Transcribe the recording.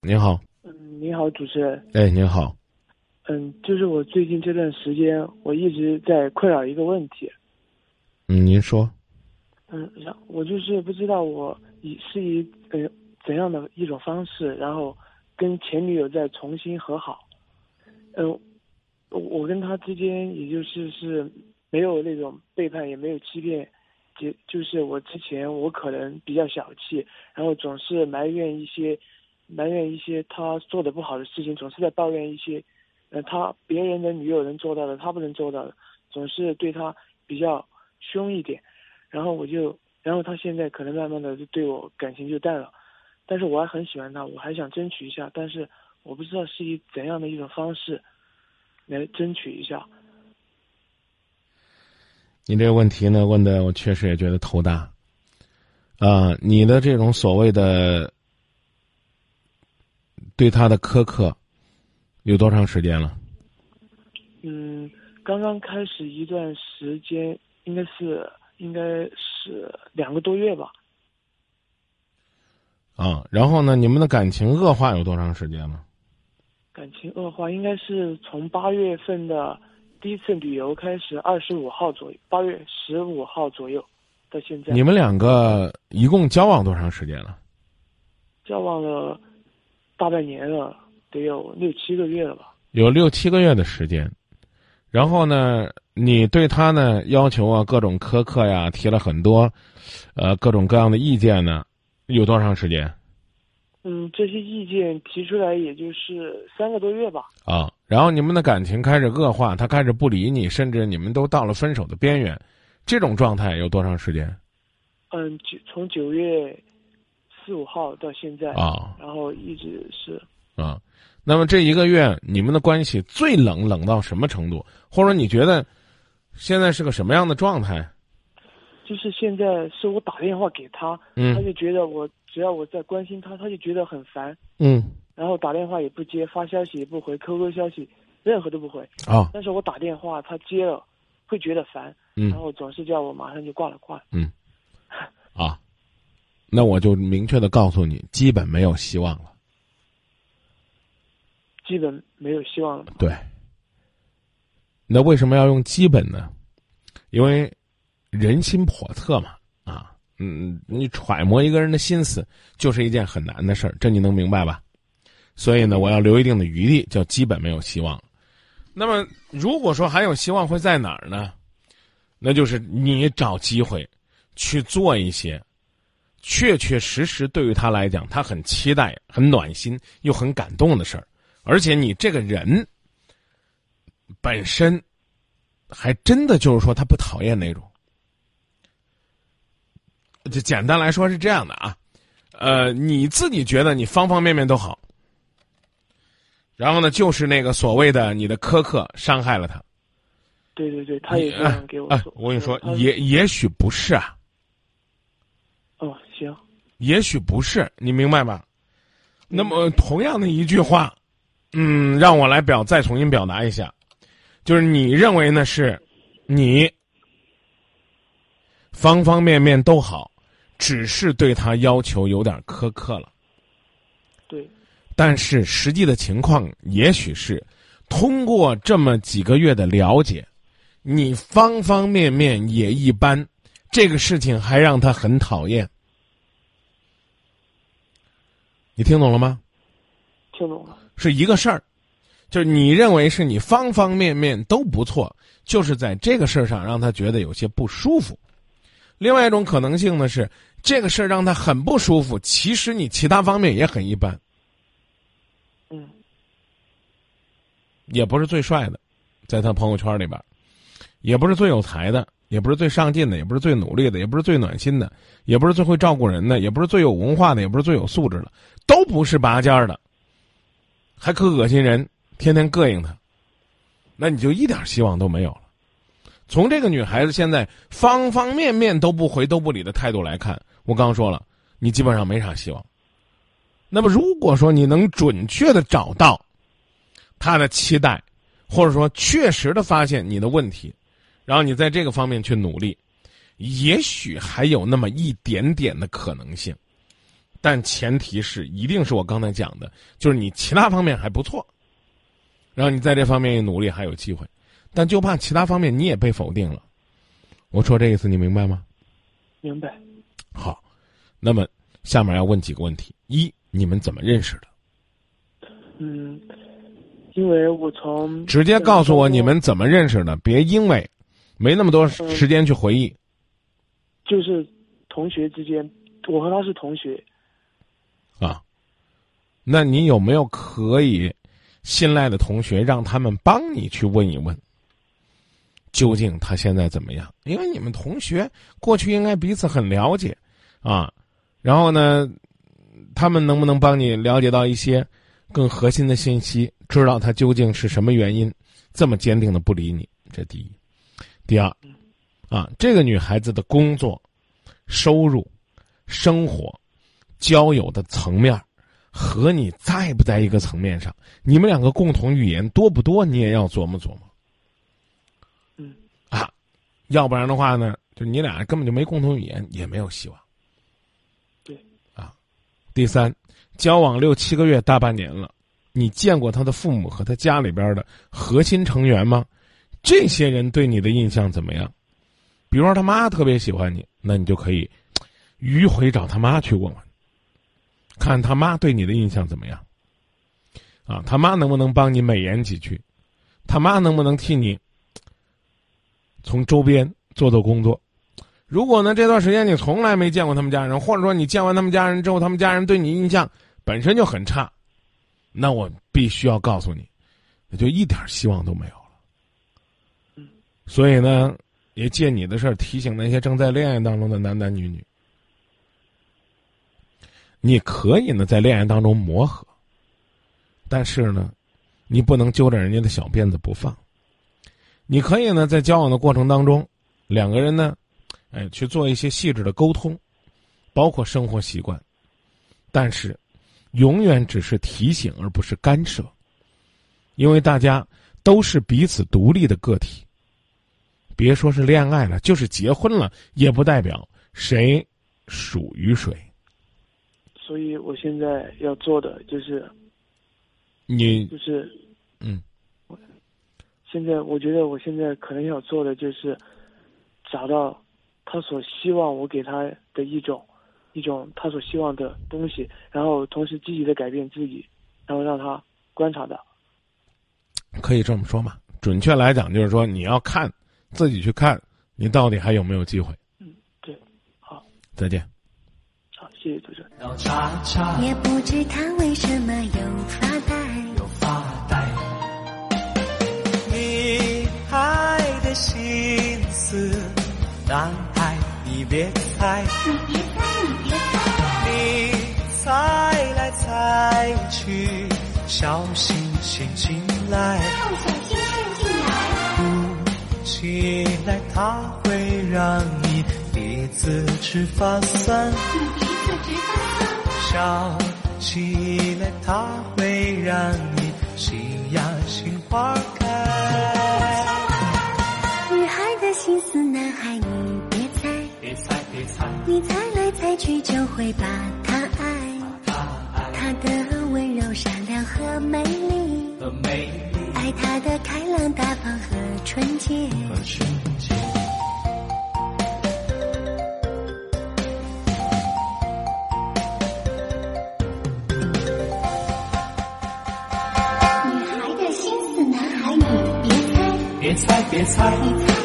您好，嗯，你好，主持人。哎，您好，嗯，就是我最近这段时间，我一直在困扰一个问题。嗯，您说，嗯，然我就是不知道我以是以呃怎样的一种方式，然后跟前女友再重新和好。嗯，我我跟他之间也就是是没有那种背叛，也没有欺骗，就就是我之前我可能比较小气，然后总是埋怨一些。埋怨一些他做的不好的事情，总是在抱怨一些，呃，他别人的女友能做到的，他不能做到的，总是对他比较凶一点。然后我就，然后他现在可能慢慢的就对我感情就淡了，但是我还很喜欢他，我还想争取一下，但是我不知道是以怎样的一种方式来争取一下。你这个问题呢，问的我确实也觉得头大。啊，你的这种所谓的。对他的苛刻有多长时间了？嗯，刚刚开始一段时间，应该是应该是两个多月吧。啊，然后呢？你们的感情恶化有多长时间了？感情恶化应该是从八月份的第一次旅游开始，二十五号左右，八月十五号左右到现在。你们两个一共交往多长时间了？交往了。大半年了，得有六七个月了吧？有六七个月的时间，然后呢，你对他呢要求啊各种苛刻呀，提了很多，呃各种各样的意见呢，有多长时间？嗯，这些意见提出来也就是三个多月吧。啊，然后你们的感情开始恶化，他开始不理你，甚至你们都到了分手的边缘，这种状态有多长时间？嗯，九从九月。四五号到现在啊，然后一直是。啊，那么这一个月你们的关系最冷冷到什么程度？或者你觉得现在是个什么样的状态？就是现在是我打电话给他，嗯，他就觉得我只要我在关心他，他就觉得很烦，嗯，然后打电话也不接，发消息也不回，QQ 消息任何都不回。啊。但是我打电话他接了，会觉得烦，嗯，然后总是叫我马上就挂了挂，嗯，啊。那我就明确的告诉你，基本没有希望了。基本没有希望了。对。那为什么要用基本呢？因为人心叵测嘛，啊，嗯，你揣摩一个人的心思，就是一件很难的事儿，这你能明白吧？所以呢，我要留一定的余地，叫基本没有希望。那么，如果说还有希望，会在哪儿呢？那就是你找机会去做一些。确确实实，对于他来讲，他很期待、很暖心又很感动的事儿，而且你这个人本身还真的就是说他不讨厌那种。就简单来说是这样的啊，呃，你自己觉得你方方面面都好，然后呢，就是那个所谓的你的苛刻伤害了他。对对对，他也这样给我说。我跟你说，也也许不是啊。哦，行，也许不是，你明白吧？那么同样的一句话，嗯，让我来表再重新表达一下，就是你认为呢是，你方方面面都好，只是对他要求有点苛刻了。对，但是实际的情况也许是，通过这么几个月的了解，你方方面面也一般。这个事情还让他很讨厌，你听懂了吗？听懂了，是一个事儿，就是你认为是你方方面面都不错，就是在这个事儿上让他觉得有些不舒服。另外一种可能性呢是，这个事儿让他很不舒服，其实你其他方面也很一般。嗯，也不是最帅的，在他朋友圈里边，也不是最有才的。也不是最上进的，也不是最努力的，也不是最暖心的，也不是最会照顾人的，也不是最有文化的，也不是最有素质的，都不是拔尖儿的，还可恶心人，天天膈应他，那你就一点希望都没有了。从这个女孩子现在方方面面都不回都不理的态度来看，我刚说了，你基本上没啥希望。那么如果说你能准确的找到她的期待，或者说确实的发现你的问题。然后你在这个方面去努力，也许还有那么一点点的可能性，但前提是一定是我刚才讲的，就是你其他方面还不错，然后你在这方面一努力还有机会，但就怕其他方面你也被否定了。我说这意思你明白吗？明白。好，那么下面要问几个问题：一，你们怎么认识的？嗯，因为我从直接告诉我你们怎么认识的，别因为没那么多时间去回忆。就是同学之间，我和他是同学。啊，那你有没有可以信赖的同学，让他们帮你去问一问，究竟他现在怎么样？因为你们同学过去应该彼此很了解，啊，然后呢，他们能不能帮你了解到一些更核心的信息，知道他究竟是什么原因这么坚定的不理你？这第一，第二。啊，这个女孩子的工作、收入、生活、交友的层面，和你在不在一个层面上？你们两个共同语言多不多？你也要琢磨琢磨。嗯，啊，要不然的话呢，就你俩根本就没共同语言，也没有希望。对，啊，第三，交往六七个月、大半年了，你见过他的父母和他家里边的核心成员吗？这些人对你的印象怎么样？比如说他妈特别喜欢你，那你就可以迂回找他妈去问问，看他妈对你的印象怎么样。啊，他妈能不能帮你美言几句？他妈能不能替你从周边做做工作？如果呢这段时间你从来没见过他们家人，或者说你见完他们家人之后，他们家人对你印象本身就很差，那我必须要告诉你，那就一点希望都没有。所以呢。也借你的事儿提醒那些正在恋爱当中的男男女女，你可以呢在恋爱当中磨合，但是呢，你不能揪着人家的小辫子不放。你可以呢在交往的过程当中，两个人呢，哎去做一些细致的沟通，包括生活习惯，但是永远只是提醒而不是干涉，因为大家都是彼此独立的个体。别说是恋爱了，就是结婚了，也不代表谁属于谁。所以我现在要做的就是，你就是嗯，现在我觉得我现在可能要做的就是找到他所希望我给他的一种一种他所希望的东西，然后同时积极的改变自己，然后让他观察到。可以这么说嘛？准确来讲，就是说你要看。自己去看，你到底还有没有机会？嗯，对，好，再见。好，谢谢主持人。也不知他为什么又发呆，又发呆。女孩的心思，男孩你别猜，你别猜，你别猜，你猜来猜去，小心陷进来。起来，它会让你鼻子直发酸。你鼻子直发酸。笑起来，它会让你心呀心花开。女孩的心思，男孩你别猜。别猜别猜。你猜来猜去就会把他爱。他爱。他的温柔善良和美丽。和美丽。爱他的开朗大方。和纯洁。猜。别猜别。猜。